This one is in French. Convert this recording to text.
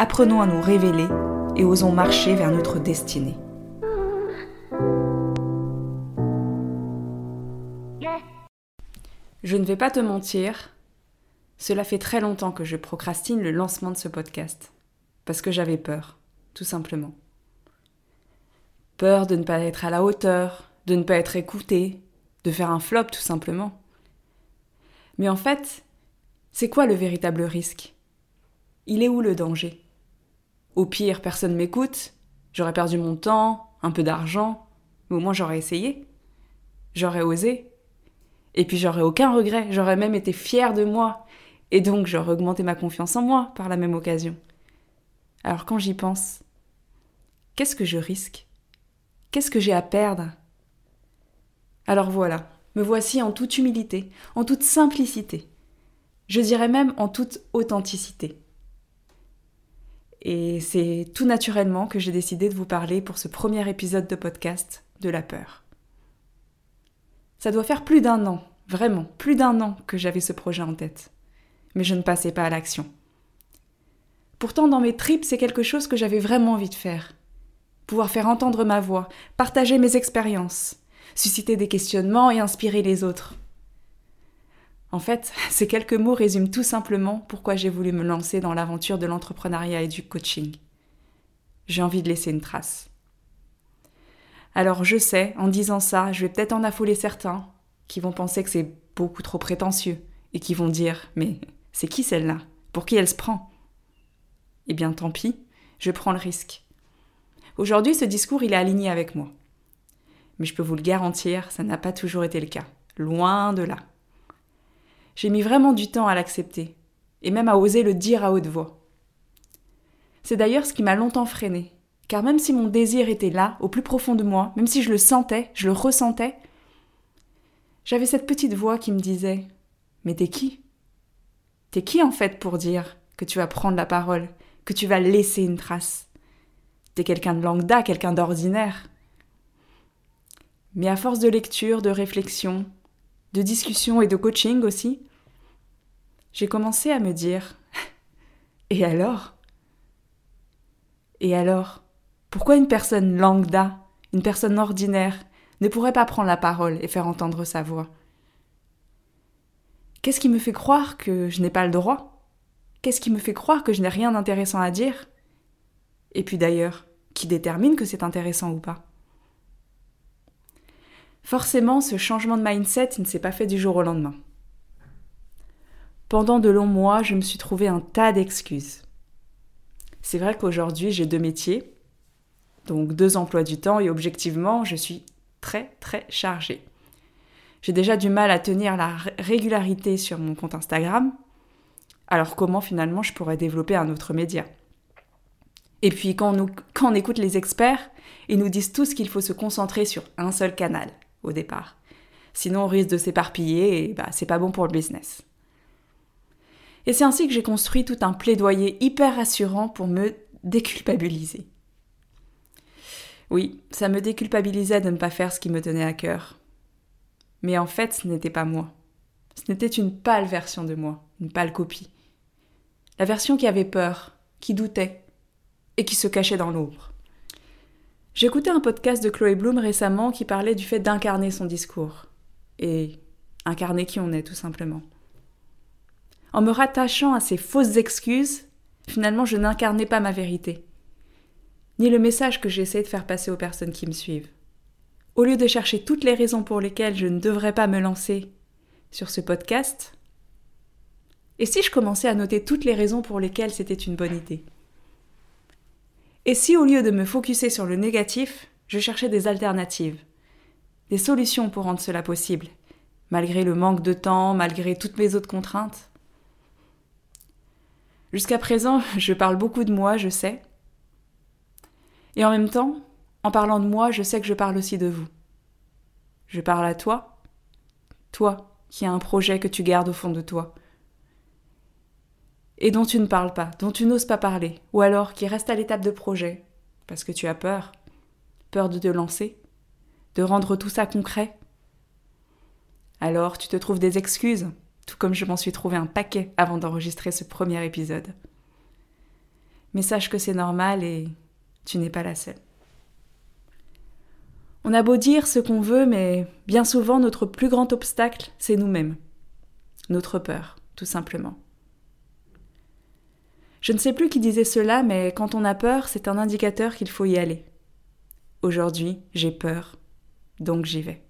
Apprenons à nous révéler et osons marcher vers notre destinée. Je ne vais pas te mentir, cela fait très longtemps que je procrastine le lancement de ce podcast. Parce que j'avais peur, tout simplement. Peur de ne pas être à la hauteur, de ne pas être écouté, de faire un flop tout simplement. Mais en fait, c'est quoi le véritable risque? Il est où le danger? Au pire, personne m'écoute, j'aurais perdu mon temps, un peu d'argent, mais au moins j'aurais essayé. J'aurais osé. Et puis j'aurais aucun regret, j'aurais même été fière de moi. Et donc j'aurais augmenté ma confiance en moi par la même occasion. Alors quand j'y pense, qu'est-ce que je risque? Qu'est-ce que j'ai à perdre? Alors voilà, me voici en toute humilité, en toute simplicité. Je dirais même en toute authenticité. Et c'est tout naturellement que j'ai décidé de vous parler pour ce premier épisode de podcast de la peur. Ça doit faire plus d'un an, vraiment, plus d'un an que j'avais ce projet en tête. Mais je ne passais pas à l'action. Pourtant, dans mes tripes, c'est quelque chose que j'avais vraiment envie de faire. Pouvoir faire entendre ma voix, partager mes expériences, susciter des questionnements et inspirer les autres. En fait, ces quelques mots résument tout simplement pourquoi j'ai voulu me lancer dans l'aventure de l'entrepreneuriat et du coaching. J'ai envie de laisser une trace. Alors je sais, en disant ça, je vais peut-être en affoler certains qui vont penser que c'est beaucoup trop prétentieux et qui vont dire Mais c'est qui celle-là? Pour qui elle se prend? Eh bien tant pis, je prends le risque. Aujourd'hui, ce discours, il est aligné avec moi. Mais je peux vous le garantir, ça n'a pas toujours été le cas. Loin de là. J'ai mis vraiment du temps à l'accepter, et même à oser le dire à haute voix. C'est d'ailleurs ce qui m'a longtemps freiné, car même si mon désir était là, au plus profond de moi, même si je le sentais, je le ressentais, j'avais cette petite voix qui me disait Mais t'es qui? T'es qui en fait pour dire que tu vas prendre la parole, que tu vas laisser une trace? T'es quelqu'un de lambda, quelqu'un d'ordinaire. Mais à force de lecture, de réflexion, de discussion et de coaching aussi, j'ai commencé à me dire Et alors? Et alors pourquoi une personne lambda, une personne ordinaire, ne pourrait pas prendre la parole et faire entendre sa voix? Qu'est-ce qui me fait croire que je n'ai pas le droit? Qu'est-ce qui me fait croire que je n'ai rien d'intéressant à dire? Et puis d'ailleurs, qui détermine que c'est intéressant ou pas? Forcément, ce changement de mindset ne s'est pas fait du jour au lendemain. Pendant de longs mois, je me suis trouvé un tas d'excuses. C'est vrai qu'aujourd'hui, j'ai deux métiers, donc deux emplois du temps et objectivement, je suis très très chargée. J'ai déjà du mal à tenir la régularité sur mon compte Instagram. Alors comment finalement je pourrais développer un autre média? Et puis quand on, écoute les experts, ils nous disent tous qu'il faut se concentrer sur un seul canal au départ. Sinon on risque de s'éparpiller et bah, c'est pas bon pour le business. Et c'est ainsi que j'ai construit tout un plaidoyer hyper rassurant pour me déculpabiliser. Oui, ça me déculpabilisait de ne pas faire ce qui me tenait à cœur. Mais en fait, ce n'était pas moi. Ce n'était une pâle version de moi, une pâle copie. La version qui avait peur, qui doutait, et qui se cachait dans l'ombre. J'écoutais un podcast de Chloé Bloom récemment qui parlait du fait d'incarner son discours. Et incarner qui on est, tout simplement. En me rattachant à ces fausses excuses, finalement je n'incarnais pas ma vérité. Ni le message que j'essaie de faire passer aux personnes qui me suivent. Au lieu de chercher toutes les raisons pour lesquelles je ne devrais pas me lancer sur ce podcast, et si je commençais à noter toutes les raisons pour lesquelles c'était une bonne idée? Et si au lieu de me focuser sur le négatif, je cherchais des alternatives, des solutions pour rendre cela possible, malgré le manque de temps, malgré toutes mes autres contraintes? Jusqu'à présent, je parle beaucoup de moi, je sais, Et en même temps, en parlant de moi, je sais que je parle aussi de vous. Je parle à toi, toi qui as un projet que tu gardes au fond de toi, et dont tu ne parles pas, dont tu n'oses pas parler, ou alors qui reste à l'étape de projet, parce que tu as peur, peur de te lancer, de rendre tout ça concret. Alors tu te trouves des excuses, tout comme je m'en suis trouvé un paquet avant d'enregistrer ce premier épisode. Mais sache que c'est normal et tu n'es pas la seule. On a beau dire ce qu'on veut, mais bien souvent notre plus grand obstacle, c'est nous-mêmes. Notre peur, tout simplement. Je ne sais plus qui disait cela, mais quand on a peur, c'est un indicateur qu'il faut y aller. Aujourd'hui, j'ai peur, donc j'y vais.